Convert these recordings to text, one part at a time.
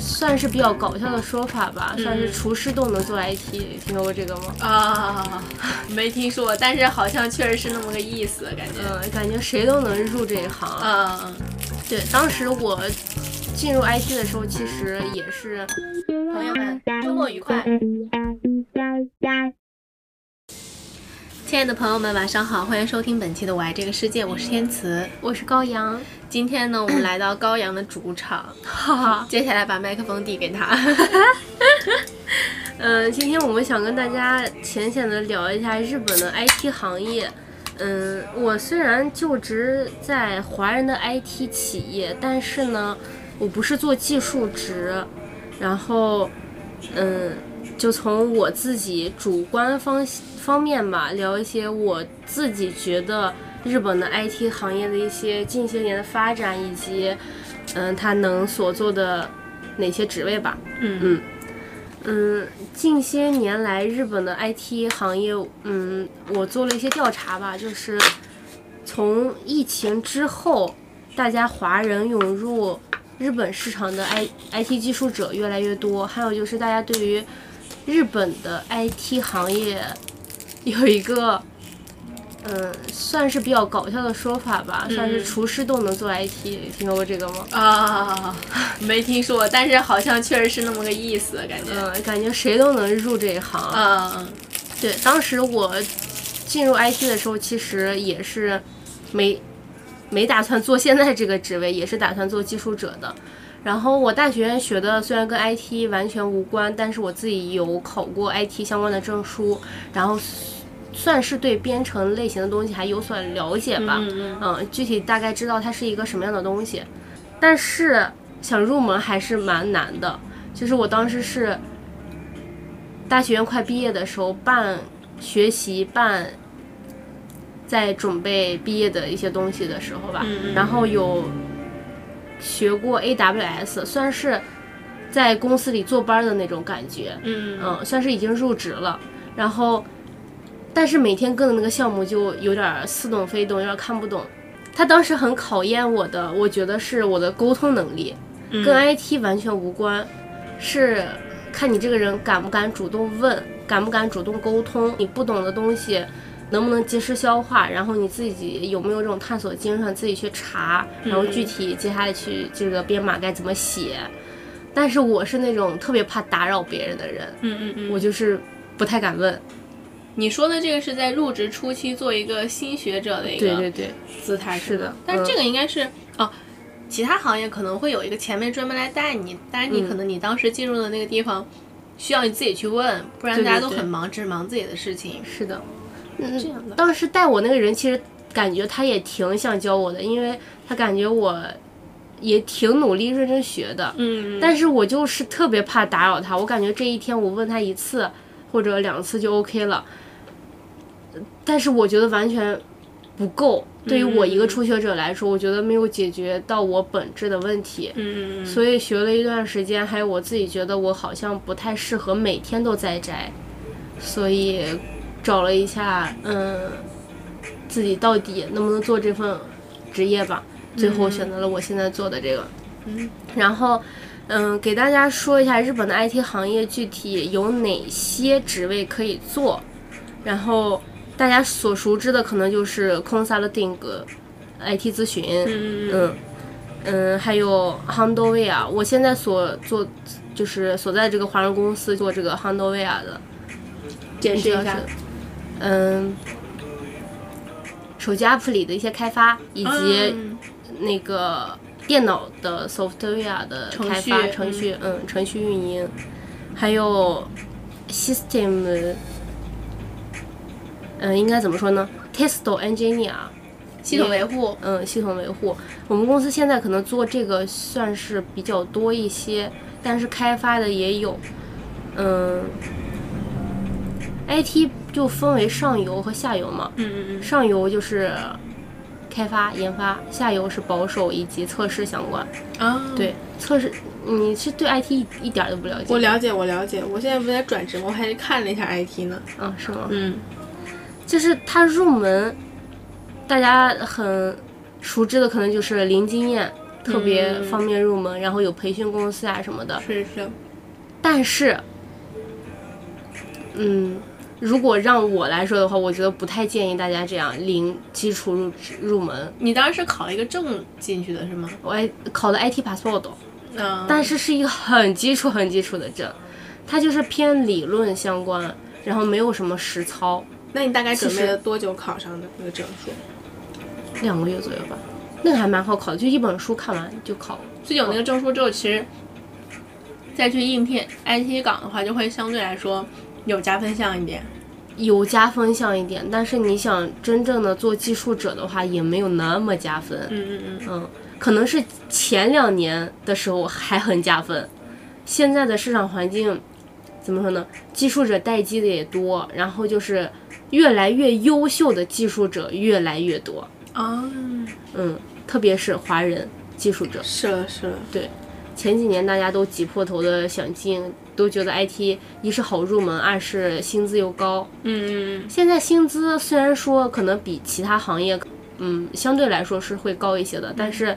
算是比较搞笑的说法吧，算是厨师都能做 IT，听说过这个吗？啊，没听说，但是好像确实是那么个意思，感觉。嗯，感觉谁都能入这一行。嗯，对，当时我进入 IT 的时候，其实也是。朋友们，周末愉快。亲爱的朋友们，晚上好，欢迎收听本期的《我爱这个世界》，我是天慈，我是高阳。今天呢，我们来到高阳的主场，哈哈，接下来把麦克风递给他。嗯，今天我们想跟大家浅浅的聊一下日本的 IT 行业。嗯，我虽然就职在华人的 IT 企业，但是呢，我不是做技术职，然后，嗯。就从我自己主观方方面吧，聊一些我自己觉得日本的 IT 行业的一些近些年的发展，以及嗯，它能所做的哪些职位吧。嗯嗯嗯，近些年来日本的 IT 行业，嗯，我做了一些调查吧，就是从疫情之后，大家华人涌入日本市场的 I IT 技术者越来越多，还有就是大家对于日本的 IT 行业有一个，嗯，算是比较搞笑的说法吧，算是厨师都能做 IT，听说过这个吗？啊，没听说，但是好像确实是那么个意思，感觉。嗯，感觉谁都能入这一行。嗯，对，当时我进入 IT 的时候，其实也是没没打算做现在这个职位，也是打算做技术者的。然后我大学学的虽然跟 IT 完全无关，但是我自己有考过 IT 相关的证书，然后算是对编程类型的东西还有所了解吧。嗯，具体大概知道它是一个什么样的东西，但是想入门还是蛮难的。就是我当时是大学院快毕业的时候半学习半在准备毕业的一些东西的时候吧，然后有。学过 AWS，算是在公司里坐班的那种感觉，嗯嗯，算是已经入职了。然后，但是每天跟的那个项目就有点似懂非懂，有点看不懂。他当时很考验我的，我觉得是我的沟通能力，跟 IT 完全无关，是看你这个人敢不敢主动问，敢不敢主动沟通，你不懂的东西。能不能及时消化？然后你自己有没有这种探索精神，自己去查，然后具体接下来去这个编码该怎么写？但是我是那种特别怕打扰别人的人，嗯嗯嗯，我就是不太敢问。你说的这个是在入职初期做一个新学者的一个对对对姿态，是的。但是这个应该是哦，其他行业可能会有一个前辈专门来带你，但是你可能你当时进入的那个地方需要你自己去问，不然大家都很忙，只忙自己的事情。是的。嗯，当时带我那个人其实感觉他也挺想教我的，因为他感觉我也挺努力认真学的。嗯，但是我就是特别怕打扰他，我感觉这一天我问他一次或者两次就 OK 了，但是我觉得完全不够。对于我一个初学者来说，我觉得没有解决到我本质的问题。嗯所以学了一段时间，还有我自己觉得我好像不太适合每天都在摘，所以。找了一下，嗯，自己到底能不能做这份职业吧？最后选择了我现在做的这个。嗯，然后，嗯，给大家说一下日本的 IT 行业具体有哪些职位可以做。然后大家所熟知的可能就是 consulting、IT 咨询，嗯嗯嗯，还有 handleware。我现在所做就是所在这个华人公司做这个 handleware 的。解释一下。嗯，手机 app 里的一些开发，以及那个电脑的 software 的开发程序，嗯，程序运营，还有 system，嗯，应该怎么说呢？test engineer，系统维护，嗯，系统维护。我们公司现在可能做这个算是比较多一些，但是开发的也有，嗯。IT 就分为上游和下游嘛，嗯嗯嗯，上游就是开发研发，下游是保守以及测试相关。啊，对，测试你是对 IT 一一点都不了解？我了解，我了解，我现在不在转职，我还看了一下 IT 呢。啊，是吗？嗯，就是它入门，大家很熟知的可能就是零经验。特别方便入门，然后有培训公司啊什么的。是是。但是，嗯，如果让我来说的话，我觉得不太建议大家这样零基础入入门。你当时是考了一个证进去的是吗？我考的 IT passport，嗯，但是是一个很基础很基础的证，它就是偏理论相关，然后没有什么实操。那你大概准备了多久考上的那个证书？两个月左右吧，那个还蛮好考的，就一本书看完就考了。就有那个证书之后，其实再去应聘 IT 岗的话，就会相对来说有加分项一点。有加分项一点，但是你想真正的做技术者的话，也没有那么加分。嗯嗯嗯嗯，可能是前两年的时候还很加分，现在的市场环境怎么说呢？技术者待机的也多，然后就是越来越优秀的技术者越来越多。啊，嗯，特别是华人技术者，是了是了，对，前几年大家都挤破头的想进，都觉得 IT 一是好入门，二是薪资又高。嗯嗯嗯，现在薪资虽然说可能比其他行业，嗯，相对来说是会高一些的，但是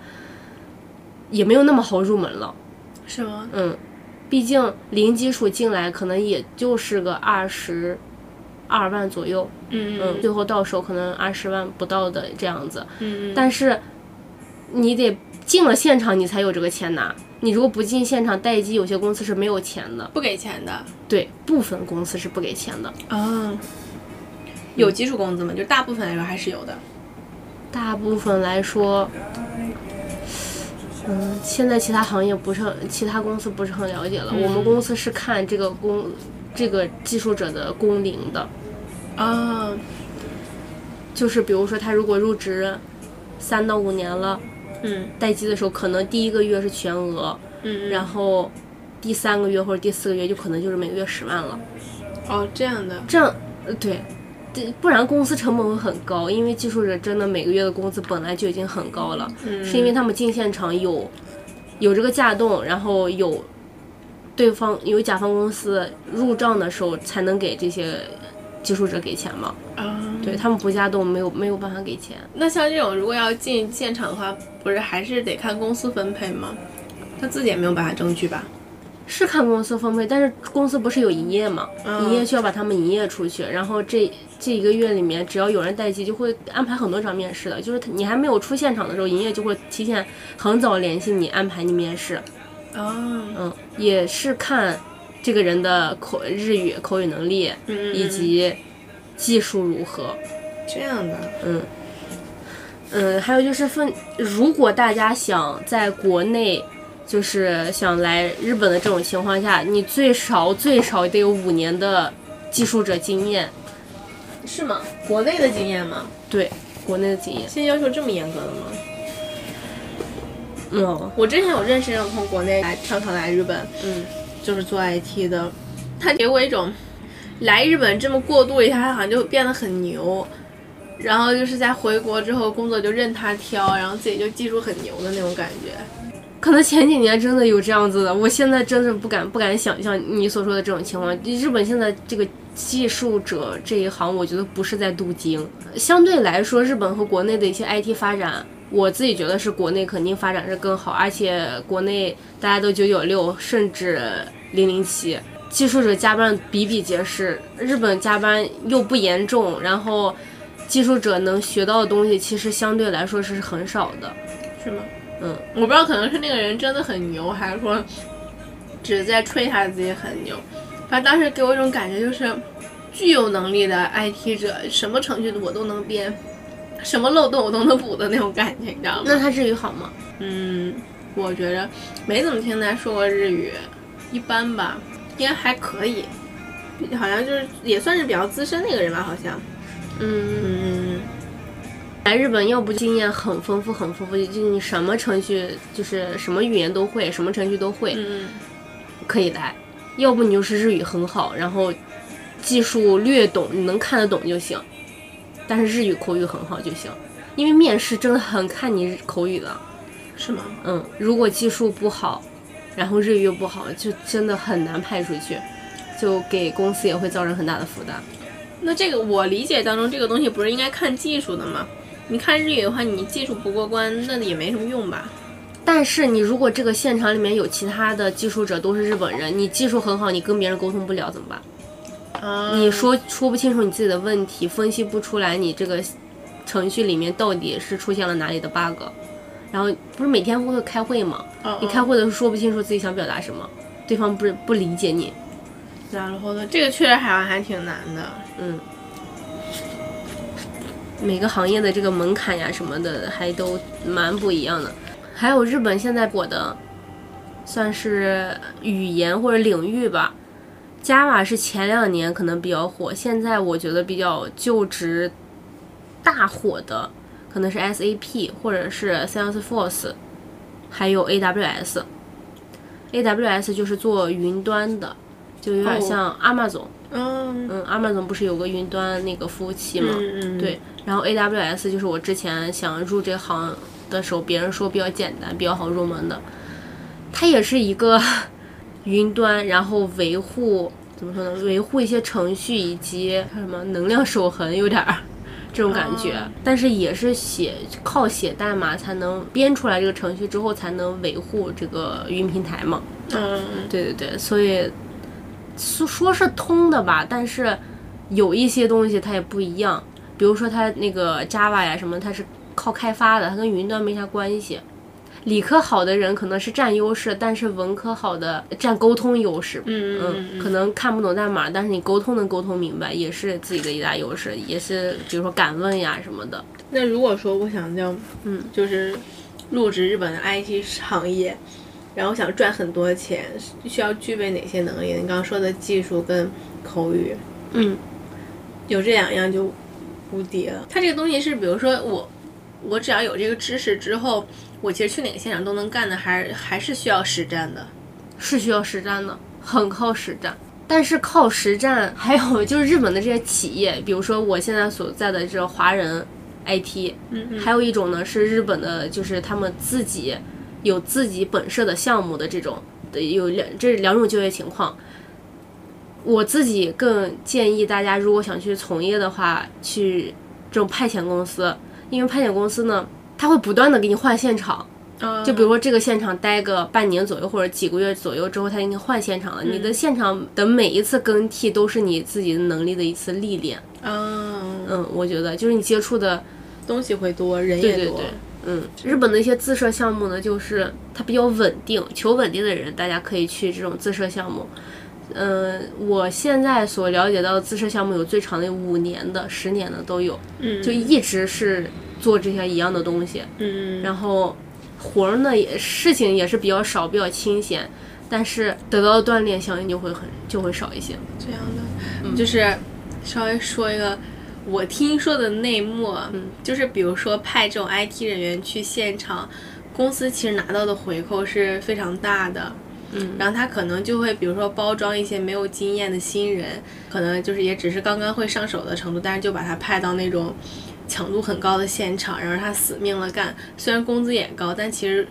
也没有那么好入门了。是吗？嗯，毕竟零基础进来可能也就是个二十。二万左右，嗯嗯，最后到手可能二十万不到的这样子，嗯嗯，但是你得进了现场，你才有这个钱拿。你如果不进现场待机，有些公司是没有钱的，不给钱的。对，部分公司是不给钱的。啊，有基础工资吗？就大部分来说还是有的。大部分来说，嗯，现在其他行业不是很，其他公司不是很了解了。我们公司是看这个工，这个技术者的工龄的。啊，就是比如说他如果入职三到五年了，嗯。待机的时候可能第一个月是全额，嗯，然后第三个月或者第四个月就可能就是每个月十万了。哦，这样的，这样，呃，对，对，不然公司成本会很高，因为技术者真的每个月的工资本来就已经很高了，嗯。是因为他们进现场有有这个架动，然后有对方有甲方公司入账的时候才能给这些技术者给钱嘛。啊，对他们不加动，没有没有办法给钱。那像这种如果要进现场的话，不是还是得看公司分配吗？他自己也没有办法争取吧？是看公司分配，但是公司不是有营业嘛？嗯营业需要把他们营业出去，然后这这一个月里面，只要有人待机，就会安排很多场面试的。就是你还没有出现场的时候，营业就会提前很早联系你，安排你面试。啊，嗯，也是看这个人的口日语口语能力嗯以及技术如何。这样的，嗯，嗯，还有就是分，如果大家想在国内，就是想来日本的这种情况下，你最少最少得有五年的技术者经验，是吗？国内的经验吗？对，国内的经验。现在要求这么严格的吗？嗯我之前有认识那种从国内来跳槽来日本，嗯，就是做 IT 的，他给我一种来日本这么过渡一下，他好像就变得很牛，然后就是在回国之后工作就任他挑，然后自己就技术很牛的那种感觉。可能前几年真的有这样子的，我现在真的不敢不敢想象你所说的这种情况。日本现在这个技术者这一行，我觉得不是在镀金。相对来说，日本和国内的一些 IT 发展，我自己觉得是国内肯定发展是更好，而且国内大家都九九六，甚至零零七，技术者加班比比皆是。日本加班又不严重，然后技术者能学到的东西其实相对来说是很少的。是吗？嗯，我不知道，可能是那个人真的很牛，还是说只是在吹他自己很牛。反正当时给我一种感觉，就是具有能力的 IT 者，什么程序我都能编，什么漏洞我都能补的那种感觉，你知道吗？那他日语好吗？嗯，我觉着没怎么听他说过日语，一般吧，应该还可以，好像就是也算是比较资深那个人吧，好像。嗯。嗯，来日本，要不经验很丰富，很丰富，就你什么程序，就是什么语言都会，什么程序都会，嗯可以来；要不你就是日语很好，然后技术略懂，你能看得懂就行，但是日语口语很好就行。因为面试真的很看你口语的，是吗？嗯，如果技术不好，然后日语又不好，就真的很难派出去，就给公司也会造成很大的负担。那这个我理解当中，这个东西不是应该看技术的吗？你看日语的话，你技术不过关，那也没什么用吧？但是你如果这个现场里面有其他的技术者都是日本人，你技术很好，你跟别人沟通不了怎么办？啊，你说说不清楚你自己的问题，分析不出来你这个程序里面到底是出现了哪里的 bug，然后不是每天会开会吗？哦你开会的时候说不清楚自己想表达什么，对方不是不理解你，然后呢，这个确实好像还挺难的。嗯，每个行业的这个门槛呀什么的还都蛮不一样的。还有日本现在火的，算是语言或者领域吧。Java 是前两年可能比较火，现在我觉得比较就职大火的可能是 SAP 或者是 Salesforce，还有 AWS。AWS 就是做云端的，就有点像 Amazon。嗯嗯，Amazon 不是有个云端那个服务器吗？嗯嗯，对，然后 AWS 就是我之前想入这行的时候，别人说比较简单、比较好入门的。它也是一个 云端，然后维护怎么说呢？维护一些程序以及叫什么能量守恒，有点儿这种感觉。哦但是也是写靠写代码才能编出来这个程序之后，才能维护这个云平台嘛。嗯对对对，所以说说是通的吧，但是有一些东西它也不一样，比如说它那个 Java 呀什么，它是靠开发的，它跟云端没啥关系。理科好的人可能是占优势，但是文科好的占沟通优势。嗯嗯嗯，可能看不懂代码，但是你沟通能沟通明白，也是自己的一大优势，也是比如说敢问呀什么的。那如果说我想要，嗯，就是入职日本的 IT 行业，然后想赚很多钱，需要具备哪些能力？你刚刚说的技术跟口语，嗯，有这两样就无敌了。它这个东西是，比如说我，我只要有这个知识之后，我其实去哪个现场都能干的，还是还是需要实战的。是需要实战的，很靠实战。但是靠实战，还有就是日本的这些企业，比如说我现在所在的这个华人 IT，嗯嗯还有一种呢是日本的，就是他们自己有自己本社的项目的这种，的有两这两种就业情况。我自己更建议大家，如果想去从业的话，去这种派遣公司，因为派遣公司呢，它会不断的给你换现场。嗯，就比如说这个现场待个半年左右或者几个月左右之后，他给你换现场了。你的现场的每一次更替都是你自己的能力的一次历练。嗯，嗯，我觉得就是你接触的，东西会多，人也多。对对对，嗯，日本的一些自设项目呢，就是它比较稳定，求稳定的人大家可以去这种自设项目。嗯，我现在所了解到的自设项目有最长的有五年的、十年的都有，嗯，就一直是做这些一样的东西。嗯，然后活儿呢也事情也是比较少，比较清闲，但是得到的锻炼相应就会很就会少一些。这样的，就是稍微说一个我听说的内幕，嗯就是比如说派这种 IT 人员去现场，公司其实拿到的回扣是非常大的。嗯，然后他可能就会，比如说包装一些没有经验的新人，可能就是也只是刚刚会上手的程度，但是就把他派到那种强度很高的现场，然后他死命了干。虽然工资也高，但其实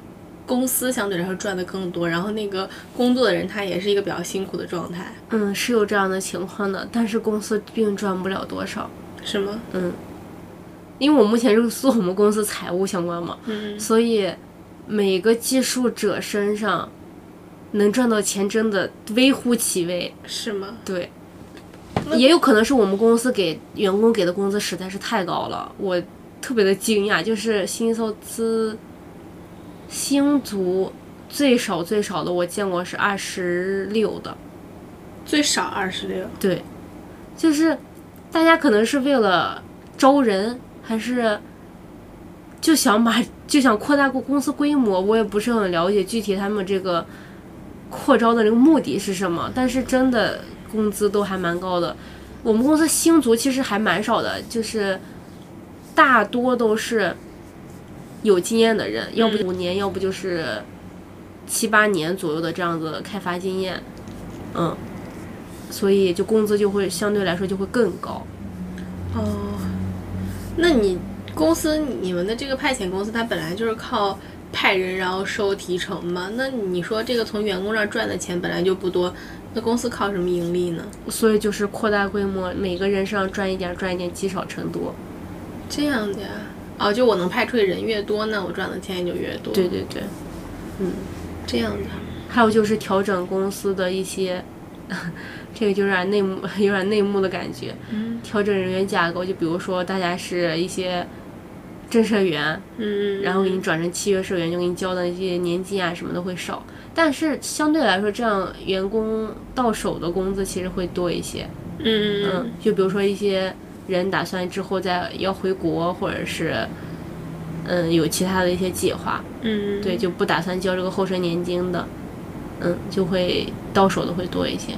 公司相对来说赚的更多，然后那个工作的人他也是一个比较辛苦的状态，嗯，是有这样的情况的，但是公司并赚不了多少。是吗？嗯因为我目前是做我们公司财务相关嘛，嗯所以每个技术者身上能赚到钱真的微乎其微。是吗？对，也有可能是我们公司给员工给的工资实在是太高了，我特别的惊讶。就是新收资星族最少最少的我见过是二十六的，最少二十六。对，就是大家可能是为了招人，还是就想把就想扩大公司规模，我也不是很了解具体他们这个扩招的这个目的是什么，但是真的工资都还蛮高的。我们公司星族其实还蛮少的，就是大多都是有经验的人，要不五年，要不就是七八年左右的这样子开发经验，嗯。所以就工资就会相对来说就会更高。哦，那你公司你们的这个派遣公司，它本来就是靠派人然后收提成嘛？那你说这个从员工那儿赚的钱本来就不多，那公司靠什么盈利呢？所以就是扩大规模，每个人身上赚一点，赚一点，积少成多。这样的呀？哦，就我能派出的人越多，那我赚的钱也就越多。对对对，嗯，这样的，还有就是调整公司的一些，这个就有点内幕，有点内幕的感觉。嗯调整人员架构，就比如说大家是一些正社员，嗯，然后给你转成契约社员，就给你交的那些年金啊什么的会少，但是相对来说，这样员工到手的工资其实会多一些。嗯嗯，就比如说一些人打算之后再要回国，或者是嗯有其他的一些计划，嗯，对，就不打算交这个后生年金的，嗯，就会到手的会多一些，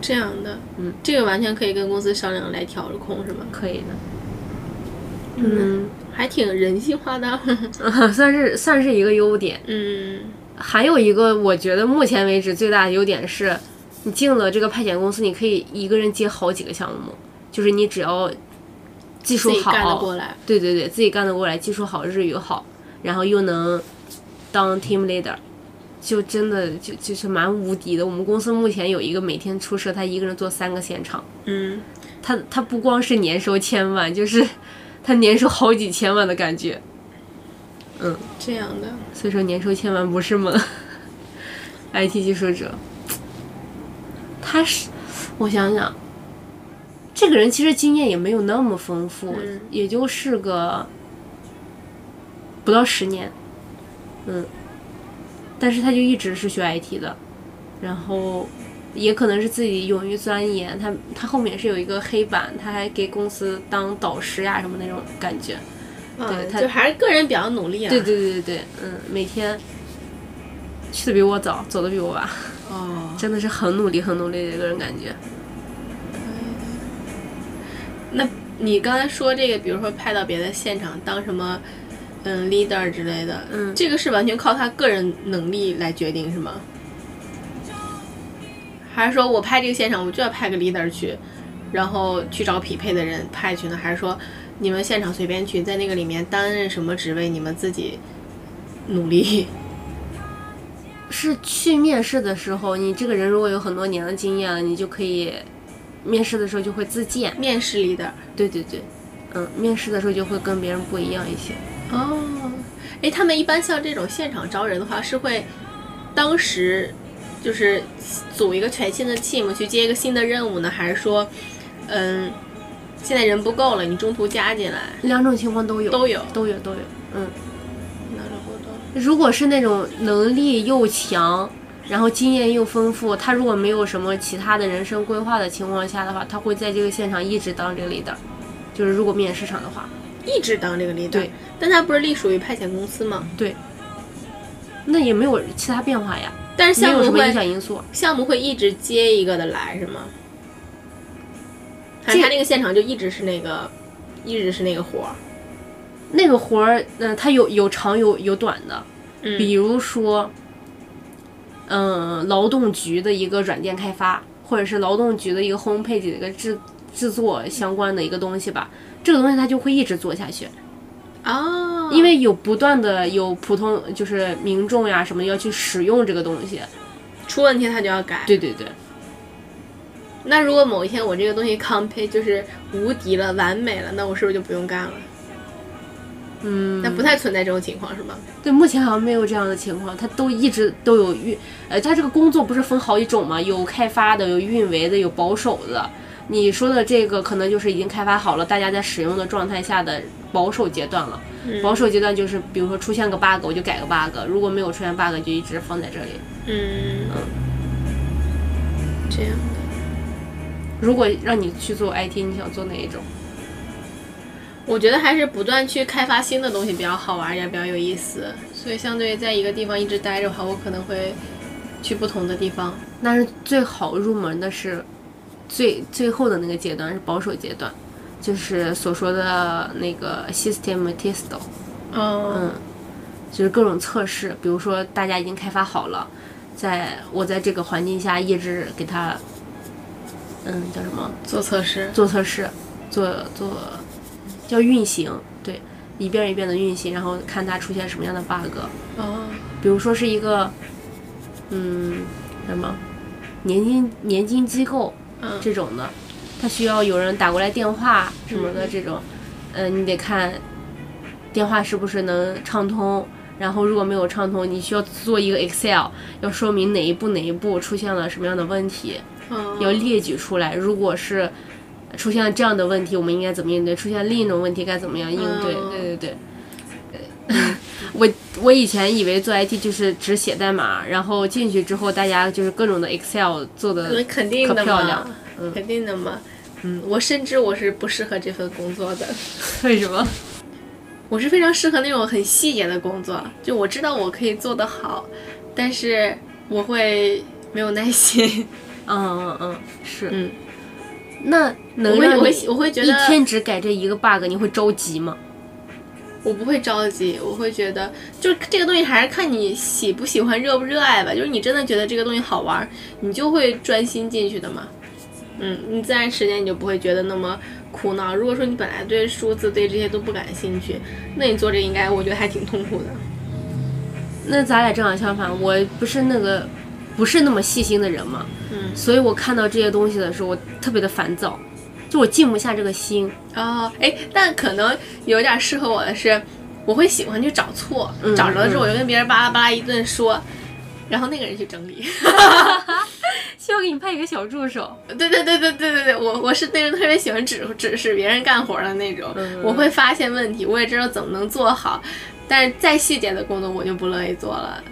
这样的，嗯，这个完全可以跟公司商量来调控，是吗？可以的。嗯，还挺人性化的。算是算是一个优点。嗯还有一个，我觉得目前为止最大的优点是，你进了这个派遣公司，你可以一个人接好几个项目，就是你只要技术好，自己干得过来。对对对，自己干得过来，技术好，日语好，然后又能当 team leader，就真的就就是蛮无敌的。我们公司目前有一个每天出社，他一个人做三个现场，嗯，他他不光是年收千万，就是他年收好几千万的感觉。这样的。所以说年收千万不是梦。IT 技术者，他是，我想想，这个人其实经验也没有那么丰富，嗯也就是个不到十年，嗯，但是他就一直是学 IT 的，然后也可能是自己勇于钻研，他他后面是有一个黑板，他还给公司当导师呀什么那种感觉。对他就还是个人比较努力啊。对对对对对，嗯，每天去的比我早，走的比我晚，哦，真的是很努力很努力的一个人感觉。那你刚才说这个，比如说派到别的现场当什么，嗯，leader 之类的，嗯这个是完全靠他个人能力来决定，是吗？还是说我拍这个现场，我就要派个 leader 去，然后去找匹配的人派去呢？还是说你们现场随便去，在那个里面担任什么职位，你们自己努力？是去面试的时候，你这个人如果有很多年的经验了，你就可以面试的时候就会自荐。面试 leader。对对对，嗯，面试的时候就会跟别人不一样一些。哦，哎，他们一般像这种现场招人的话，是会当时就是组一个全新的 team 去接一个新的任务呢，还是说，嗯，现在人不够了，你中途加进来？两种情况都有，都有都有，都有。嗯，なるほど。如果是那种能力又强，然后经验又丰富，他如果没有什么其他的人生规划的情况下的话，他会在这个现场一直当这个 leader。就是如果面试上的话，一直当这个 leader，对，但他不是隶属于派遣公司吗？那也没有其他变化呀，但是项目没有什么影会响因素。项目会一直接一个的来是吗？ 他那个现场就一直是那个，一直是那个活儿？那个活儿，嗯、它有有长有有短的，嗯比如说，嗯，劳动局的一个软件开发，或者是劳动局的一个 homepage 的一个制制作相关的一个东西吧，这个东西它就会一直做下去，哦，因为有不断的有普通就是民众呀什么要去使用这个东西。出问题他就要改。对对对，那如果某一天我这个东西 complete 就是无敌了、完美了，那我是不是就不用干了？嗯，那不太存在这种情况是吗？对，目前好像没有这样的情况，它都一直都有运，呃，它这个工作不是分好几种嘛，有开发的，有运维的，有保守的。你说的这个可能就是已经开发好了，大家在使用的状态下的保守阶段了。保守阶段就是，比如说出现个 bug，我就改个 bug，如果没有出现 bug，就一直放在这里。嗯，这样的。如果让你去做 IT，你想做哪一种？我觉得还是不断去开发新的东西比较好玩，也比较有意思。所以相对于在一个地方一直待着的话，我可能会去不同的地方。但是最好入门的是最最后的那个阶段，是保守阶段，就是所说的那个 system test。哦，嗯，就是各种测试，比如说大家已经开发好了，在我在这个环境下一直给它，嗯，叫什么？做测试。做测试，做做叫运行，对，一遍一遍的运行，然后看它出现什么样的 bug。哦，比如说是一个，嗯，什么年金年金机构嗯这种的，它需要有人打过来电话什么的这种，嗯、你得看电话是不是能畅通，然后如果没有畅通，你需要做一个 Excel，要说明哪一步哪一步出现了什么样的问题，嗯要列举出来。如果是出现了这样的问题，我们应该怎么应对？出现另一种问题该怎么样应对？嗯对对对。呃 我我以前以为做 IT 就是只写代码，然后进去之后大家就是各种的 Excel 做的那肯定的可漂嘛亮，嗯肯定的嘛。嗯，我深知我是不适合这份工作的，为什么？我是非常适合那种很细节的工作，就我知道我可以做得好，但是我会没有耐心。嗯嗯嗯，是。嗯，那能让你我会觉得一得天只改这一个 bug，你会着急吗？我不会着急，我会觉得就是这个东西还是看你喜不喜欢、热不热爱吧。就是你真的觉得这个东西好玩，你就会专心进去的嘛。嗯，你自然时间你就不会觉得那么苦恼。如果说你本来对数字对这些都不感兴趣，那你做这应该我觉得还挺痛苦的。那咱俩正好相反，我不是那个不是那么细心的人嘛，嗯，所以我看到这些东西的时候，我特别的烦躁，就我静不下这个心。哦，哎，但可能有点适合我的是，我会喜欢去找错，嗯找着了之后我就跟别人巴拉巴拉一顿说，然后那个人去整理。需要给你派一个小助手。对对对对对对对，我我是那种特别喜欢指指使别人干活的那种，嗯我会发现问题，我也知道怎么能做好，但是再细节的工作我就不乐意做了，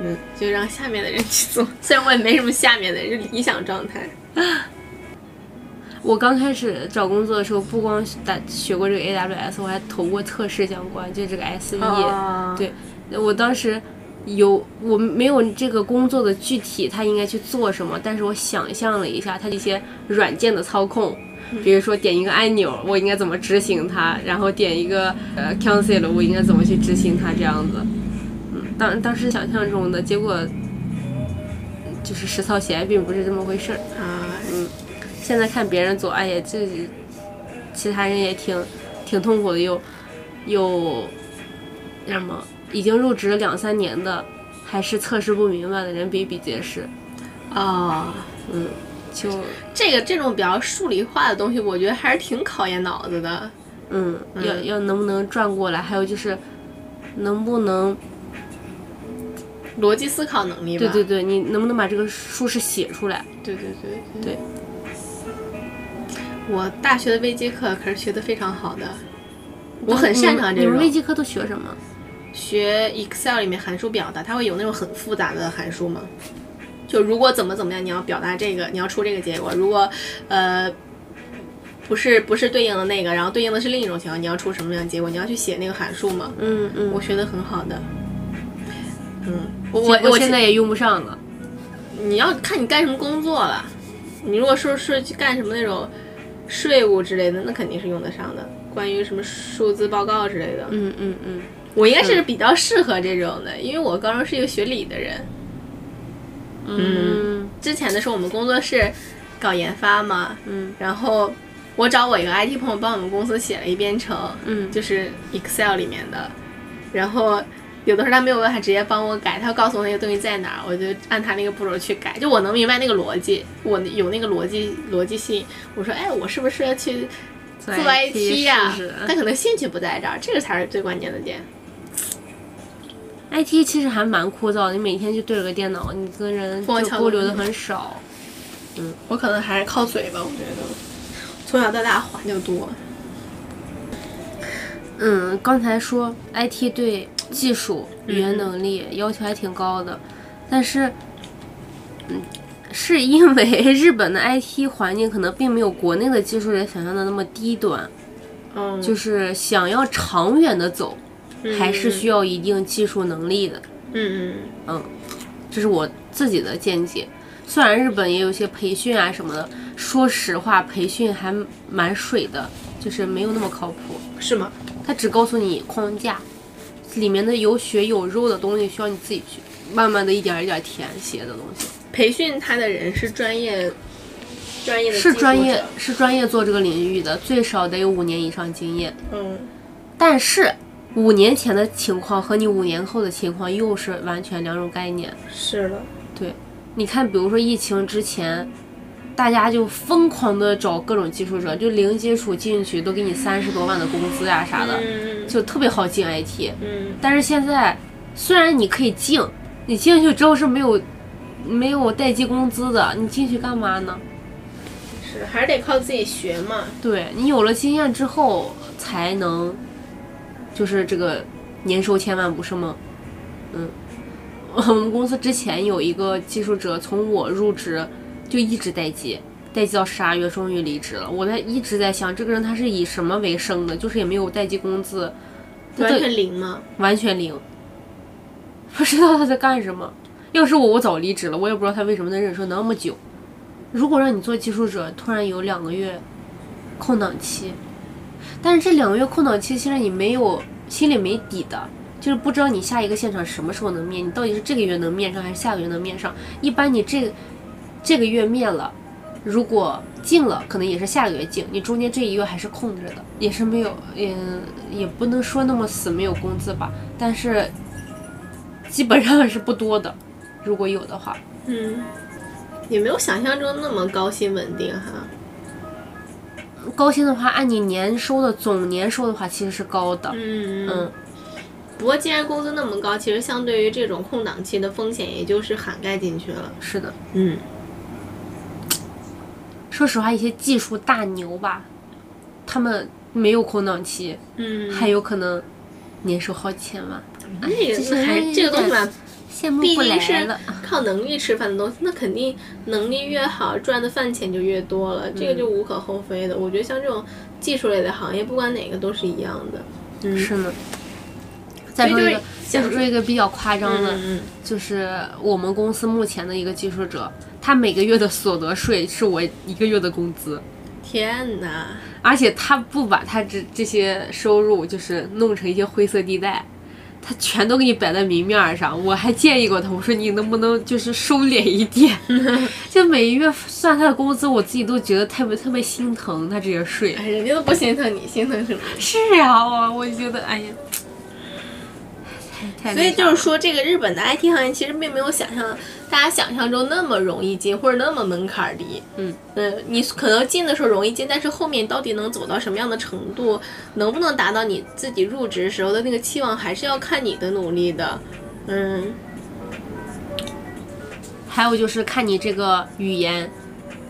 嗯，就让下面的人去做。虽然我也没什么下面的人，是理想状态。我刚开始找工作的时候，不光打学过这个 AWS，我还投过测试相关，就这个 SE。哦对我当时有我没有这个工作的具体他应该去做什么，但是我想象了一下它一些软件的操控，比如说点一个按钮，我应该怎么执行它，然后点一个呃 cancel，我应该怎么去执行它这样子。嗯，当当时想象中的结果就是实操起来并不是这么回事儿。啊，嗯现在看别人做，哎呀，这其他人也挺挺痛苦的，又又那什么已经入职两三年的，还是测试不明白的人比比皆是。哦，嗯，就这个这种比较数理化的东西，我觉得还是挺考验脑子的。嗯，要要能不能转过来，还有就是能不能逻辑思考能力吧。对对对，你能不能把这个数式写出来？对对对对。我大学的微机课可是学的非常好的，我很擅长这你们微。机课都学什么？学 Excel 里面函数表达，它会有那种很复杂的函数吗？就如果怎么怎么样，你要表达这个，你要出这个结果。如果呃不是不是对应的那个，然后对应的是另一种情况，你要出什么样的结果？你要去写那个函数吗？嗯嗯，我学的很好的。嗯，我我我现在也用不上了。你要看你干什么工作了。你如果说是去干什么那种税务之类的，那肯定是用得上的。关于什么数字报告之类的，嗯嗯嗯，我应该是比较适合这种的，因为我高中是一个学理的人。嗯之前的时候，我们工作室搞研发嘛，嗯然后我找我一个 IT 朋友帮我们公司写了一编程，嗯，就是 Excel 里面的，然后有的时候他没有办法直接帮我改，他告诉我那个东西在哪儿，我就按他那个步骤去改，就我能明白那个逻辑，我有那个逻辑逻辑性。我说，哎，我是不是要去做做 IT 呀、试试但可能兴趣不在这儿，这个才是最关键的点。IT 其实还蛮枯燥的，你每天就对着个电脑，你跟人交流的很少。嗯我可能还是靠嘴吧，我觉得从小到大话就多。嗯，刚才说 IT 对技术、语言能力要求还挺高的，但是，嗯，是因为 日本的 IT 环境可能并没有国内的技术人想象的那么低端，嗯，就是想要长远的走，还是需要一定技术能力的。嗯嗯嗯这是我自己的见解。虽然日本也有一些培训啊什么的，说实话，培训还蛮水的，就是没有那么靠谱。嗯，是吗？他只告诉你框架，里面的有血有肉的东西需要你自己去慢慢的一点一点填写的东西。培训他的人是专业，专业的是专业是专业做这个领域的，最少得有五年以上经验。嗯但是五年前的情况和你五年后的情况又是完全两种概念。是的，对，你看，比如说疫情之前，大家就疯狂的找各种技术者，就零基础进去都给你三十多万的工资呀、啥的，嗯就特别好进 IT。嗯但是现在虽然你可以进，你进去之后是没有没有待机工资的，你进去干嘛呢？是还是得靠自己学嘛。对你有了经验之后，才能就是这个年收千万不是吗？嗯，我们公司之前有一个技术者，从我入职就一直待机，待机到十二月，终于离职了。我在一直在想，这个人他是以什么为生的？就是也没有待机工资，完全零吗？完全零，不知道他在干什么。要是我，我早离职了。我也不知道他为什么能忍受那么久。如果让你做技术者，突然有两个月空档期，但是这两个月空档期，其实你没有心里没底的，就是不知道你下一个现场什么时候能面，你到底是这个月能面上还是下个月能面上。一般你这这个月灭了，如果进了，可能也是下个月进，你中间这一月还是空着的，也是没有，嗯也不能说那么死没有工资吧，但是基本上是不多的，如果有的话。嗯，也没有想象中那么高薪稳定哈。高薪的话，按你年收的总年收的话，其实是高的。嗯嗯，不过既然工资那么高，其实相对于这种空档期的风险，也就是涵盖进去了。是的。嗯，说实话，一些技术大牛吧，他们没有空档期，嗯，还有可能年收好几千万。这这是个还这个东西吧，羡慕不来毕竟是了。靠能力吃饭的东西，那肯定能力越好，赚的饭钱就越多了，这个就无可厚非的。我觉得像这种技术类的行业，不管哪个都是一样的。嗯，是呢。再说一个，再说一个比较夸张的，嗯就是我们公司目前的一个技术者，他每个月的所得税是我一个月的工资，天哪！而且他不把他这这些收入就是弄成一些灰色地带，他全都给你摆在明面上。我还建议过他，我说你能不能就是收敛一点？就每一月算他的工资，我自己都觉得特别特别心疼他这些税。哎，人家都不心疼你，心疼什么？是啊，我我觉得，哎呀，所以就是说，这个日本的 IT 行业其实并没有想象大家想象中那么容易进，或者那么门槛儿低。嗯，呃，你可能进的时候容易进，但是后面到底能走到什么样的程度，能不能达到你自己入职时候的那个期望，还是要看你的努力的。嗯，还有就是看你这个语言，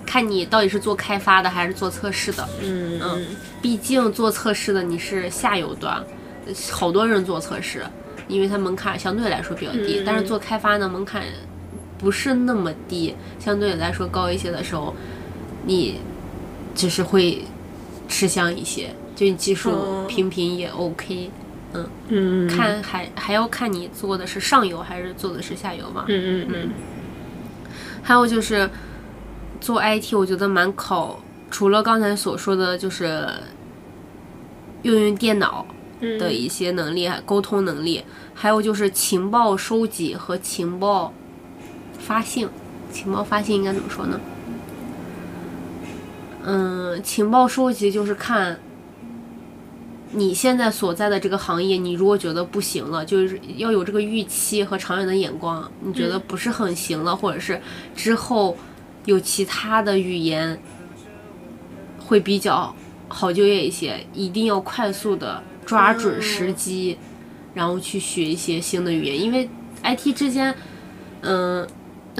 看你到底是做开发的还是做测试的。嗯嗯，毕竟做测试的你是下游端，呃好多人做测试，因为它门槛相对来说比较低。嗯但是做开发呢，门槛不是那么低，相对来说高一些的时候，你就是会吃香一些，就你技术哦平平也 OK。嗯看还还要看你做的是上游还是做的是下游嘛。嗯嗯嗯还有就是做 IT，我觉得蛮考，除了刚才所说的就是用用电脑嗯的一些能力、沟通能力，还有就是情报收集和情报发信。情报发信应该怎么说呢？嗯，情报收集就是看你现在所在的这个行业，你如果觉得不行了，就是要有这个预期和长远的眼光。你觉得不是很行了，或者是之后有其他的语言会比较好就业一些，一定要快速的抓准时机，然后去学一些新的语言，因为 IT 之间，嗯。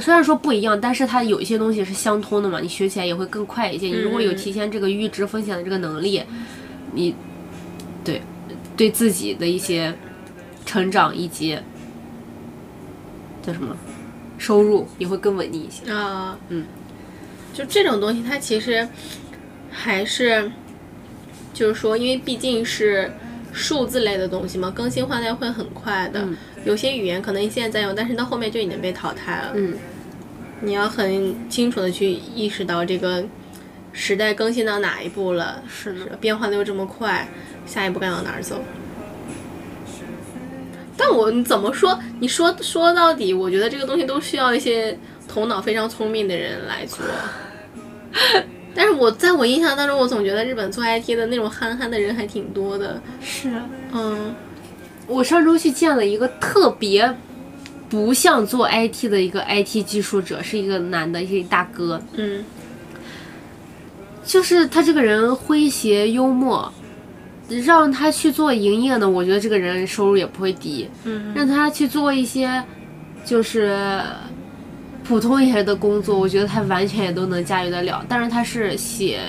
虽然说不一样，但是它有一些东西是相通的嘛，你学起来也会更快一些。你如果有提前这个预知风险的这个能力，你对对自己的一些成长以及叫什么收入也会更稳定一些。啊，嗯，就这种东西，它其实还是就是说，因为毕竟是数字类的东西嘛，更新换代会很快的。嗯有些语言可能你现在在用，但是到后面就已经被淘汰了。嗯，你要很清楚的去意识到这个时代更新到哪一步了，是的，变化的又这么快，下一步该往哪儿走？但我你怎么说？你说说到底，我觉得这个东西都需要一些头脑非常聪明的人来做。但是我在我印象当中，我总觉得日本做 IT 的那种憨憨的人还挺多的。是。嗯我上周去见了一个特别不像做 IT 的一个 IT 技术者，是一个男的，一个大哥，嗯就是他这个人诙谐幽默，让他去做营业呢，我觉得这个人收入也不会低。嗯让他去做一些就是普通一些的工作，我觉得他完全也都能驾驭得了。但是他是写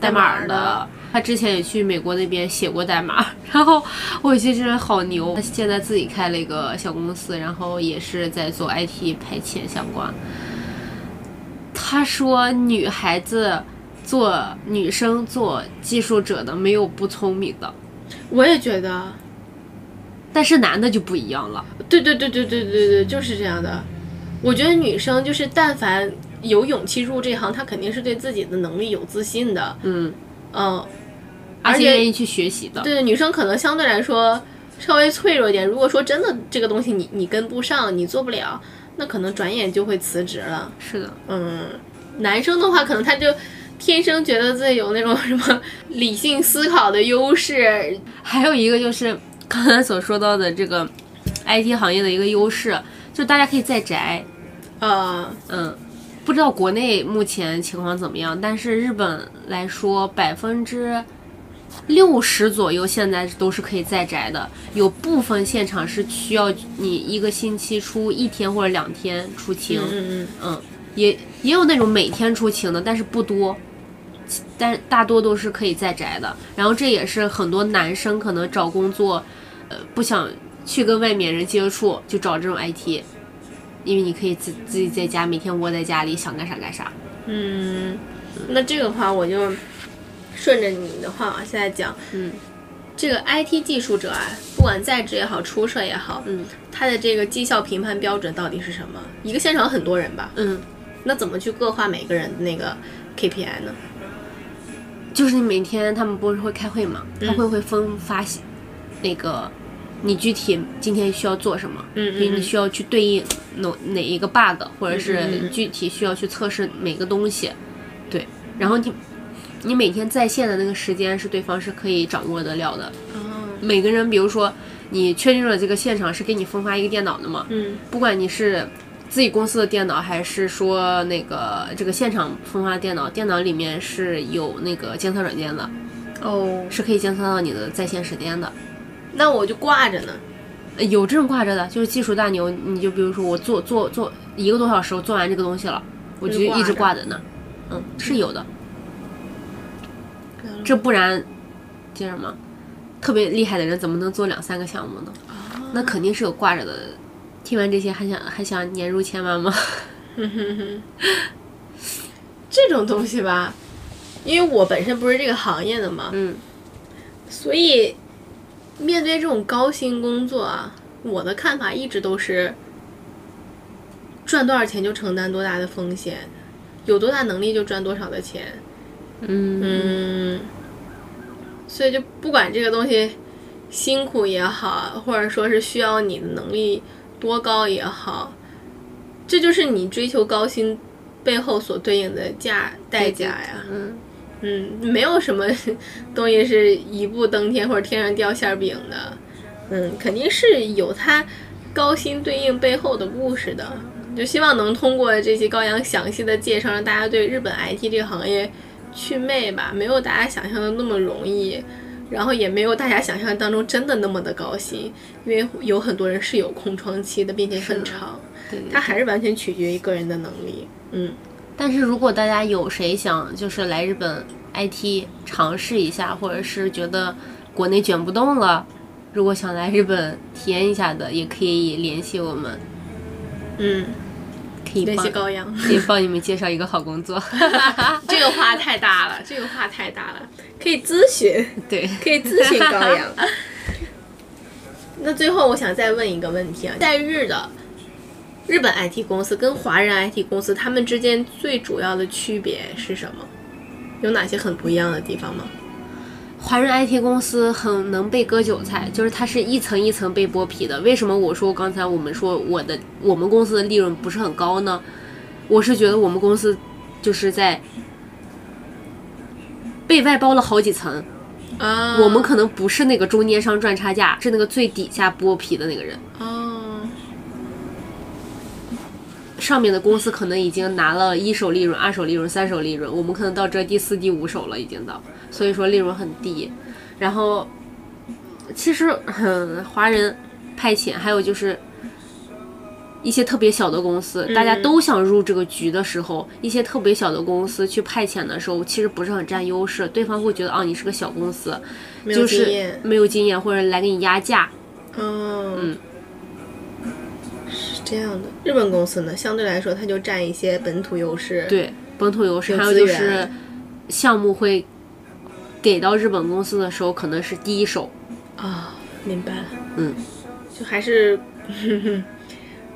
代码的他之前也去美国那边写过代码，然后我觉得这人好牛。他现在自己开了一个小公司，然后也是在做 IT 派遣相关。他说，女孩子做女生做技术者的没有不聪明的，我也觉得，但是男的就不一样了。对对对对对对对，就是这样的。我觉得女生就是，但凡有勇气入这行，她肯定是对自己的能力有自信的。嗯，嗯，而且愿意去学习的。对女生可能相对来说稍微脆弱一点。如果说真的这个东西你你跟不上，你做不了，那可能转眼就会辞职了。是的，嗯，男生的话，可能他就天生觉得自己有那种什么理性思考的优势。还有一个就是刚才所说到的这个 IT 行业的一个优势，就大家可以在宅。呃，嗯，不知道国内目前情况怎么样，但是日本来说，百分之六十左右现在都是可以在宅的。有部分现场是需要你一个星期出一天或者两天出勤，嗯嗯嗯，也也有那种每天出勤的，但是不多，但大多都是可以在宅的。然后这也是很多男生可能找工作，呃，不想去跟外面人接触，就找这种 IT，因为你可以自自己在家每天窝在家里想干啥干啥。嗯，那这个话我就顺着你的话往下讲。嗯，这个 IT 技术者啊，不管在职也好，出社也好，嗯他的这个绩效评判标准到底是什么？一个现场很多人吧，嗯，那怎么去各化每个人的那个 KPI 呢？就是你每天他们不是会开会嘛，开会会分发那个你具体今天需要做什么，嗯嗯比如你需要去对应哪哪一个 bug，或者是嗯具体需要去测试每个东西，对，然后你你每天在线的那个时间是对方是可以掌握得了的。哦，每个人，比如说你确定了这个现场是给你分发一个电脑的嘛，嗯。不管你是自己公司的电脑，还是说那个这个现场分发电脑，电脑里面是有那个监测软件的，哦，是可以监测到你的在线时间的。那我就挂着呢。呃有这种挂着的，就是技术大牛，你就比如说我做做做一个多小时，我做完这个东西了，我就一直挂在那儿。嗯，是有的。这不然，叫什么？特别厉害的人怎么能做两三个项目呢？那肯定是有挂着的。听完这些，还想还想年入千万吗？这种东西吧，因为我本身不是这个行业的嘛，嗯所以面对这种高薪工作啊，我的看法一直都是赚多少钱就承担多大的风险，有多大能力就赚多少的钱。嗯嗯，所以就不管这个东西辛苦也好，或者说是需要你的能力多高也好，这就是你追求高薪背后所对应的价代价呀。嗯嗯，没有什么 东西是一步登天或者天上掉馅儿饼的，嗯，肯定是有它高薪对应背后的故事的。就希望能通过这期高阳详细的介绍，让大家对日本 IT 这个行业祛魅吧，没有大家想象的那么容易，然后也没有大家想象当中真的那么的高薪，因为有很多人是有空窗期的，并且很长，它还是完全取决于个人的能力。嗯，但是如果大家有谁想就是来日本 IT 尝试一下，或者是觉得国内卷不动了，如果想来日本体验一下的，也可以联系我们，嗯，可以帮系高阳。可以帮你们介绍一个好工作。这个话太大了，这个话太大了，可以咨询，对，可以咨询高阳。那最后我想再问一个问题啊，在日的日本 IT 公司跟华人 IT 公司，他们之间最主要的区别是什么？有哪些很不一样的地方吗？华人 IT 公司很能被割韭菜，就是它是一层一层被剥皮的。为什么我说刚才我们说我的我们公司的利润不是很高呢？我是觉得我们公司就是在被外包了好几层，啊我们可能不是那个中间商赚差价，是那个最底下剥皮的那个人。哦，上面的公司可能已经拿了一手利润、二手利润、三手利润，我们可能到这第四、第五手了，已经到，所以说利润很低。然后其实很华人派遣，还有就是一些特别小的公司，大家都想入这个局的时候，一些特别小的公司去派遣的时候，其实不是很占优势，对方会觉得哦，你是个小公司，就是。没有经验或者来给你压价。哦，嗯，是这样的。日本公司呢，相对来说它就占一些本土优势。，对，本土优势，有还有就是项目会给到日本公司的时候，可能是第一手。啊、明白了。嗯，就还是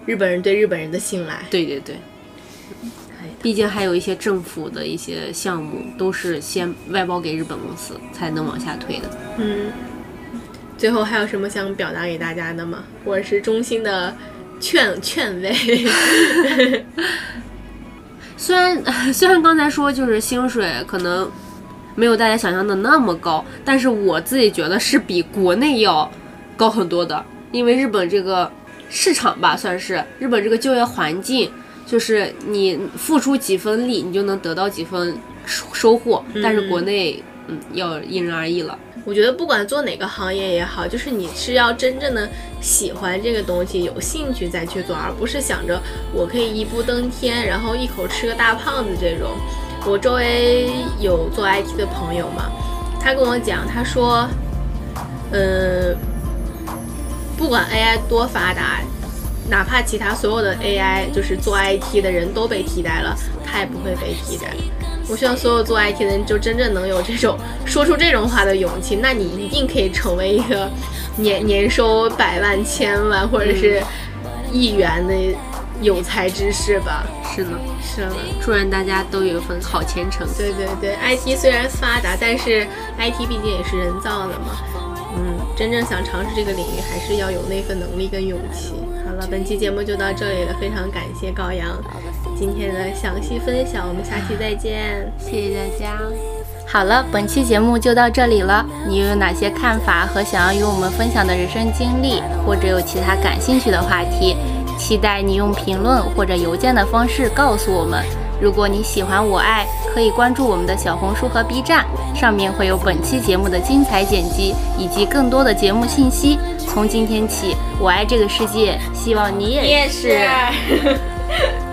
日本人对日本人的信赖。对对对，哎毕竟还有一些政府的一些项目都是先外包给日本公司才能往下推的。嗯，最后还有什么想表达给大家的吗？我是衷心的劝劝慰。虽然虽然刚才说就是薪水可能没有大家想象的那么高，但是我自己觉得是比国内要高很多的，因为日本这个市场吧，算是日本这个就业环境，就是你付出几分力，你就能得到几分收收获，但是国内嗯要因人而异了。我觉得不管做哪个行业也好，就是你是要真正的喜欢这个东西，有兴趣再去做，而不是想着我可以一步登天，然后一口吃个大胖子这种。我周围有做 IT 的朋友嘛，他跟我讲，他说，嗯，不管 AI 多发达，哪怕其他所有的 AI 就是做 IT 的人都被替代了，他也不会被替代。我希望所有做 IT 的人就真正能有这种说出这种话的勇气，那你一定可以成为一个年年收百万、千万或者是亿元的有才之士吧。是呢，是呢，祝愿大家都有一份好前程。对对对，IT 虽然发达，但是 IT 毕竟也是人造的嘛。嗯，真正想尝试这个领域，还是要有那份能力跟勇气。好了，本期节目就到这里了，非常感谢高阳今天的详细分享，我们下期再见。谢谢大家。好了，本期节目就到这里了。你又有哪些看法和想要与我们分享的人生经历，或者有其他感兴趣的话题？期待你用评论或者邮件的方式告诉我们。如果你喜欢我爱，可以关注我们的小红书和 B 站，上面会有本期节目的精彩剪辑以及更多的节目信息。从今天起，我爱这个世界，希望你也你也是。